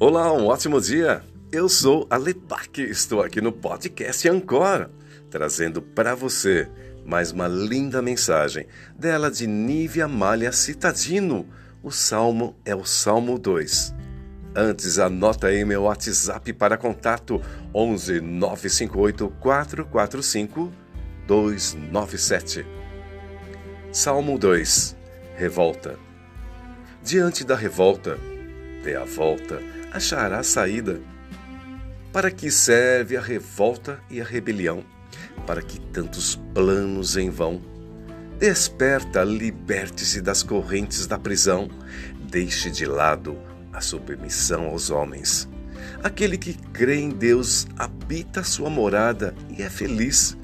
Olá, um ótimo dia. Eu sou Alepac, estou aqui no podcast Ancora, trazendo para você mais uma linda mensagem dela de Nívia Malha Citadino. O salmo é o Salmo 2. Antes, anota aí meu WhatsApp para contato 11 958 445 297. Salmo 2 Revolta Diante da revolta, dê a volta achará saída. Para que serve a revolta e a rebelião? Para que tantos planos em vão? Desperta, liberte-se das correntes da prisão, deixe de lado a submissão aos homens. Aquele que crê em Deus habita sua morada e é feliz.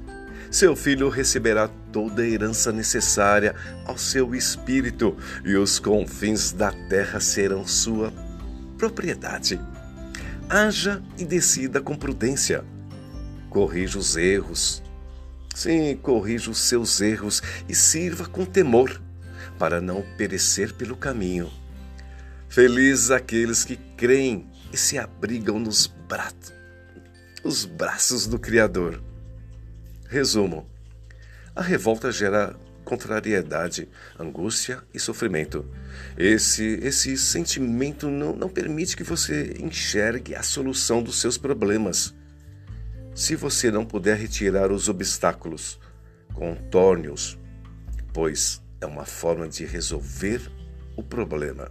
Seu filho receberá toda a herança necessária ao seu espírito, e os confins da terra serão sua propriedade. Haja e decida com prudência. Corrija os erros. Sim, corrija os seus erros e sirva com temor, para não perecer pelo caminho. Felizes aqueles que creem e se abrigam nos os braços do Criador. Resumo: a revolta gera contrariedade, angústia e sofrimento. Esse, esse sentimento não, não permite que você enxergue a solução dos seus problemas. Se você não puder retirar os obstáculos, contorne-os, pois é uma forma de resolver o problema.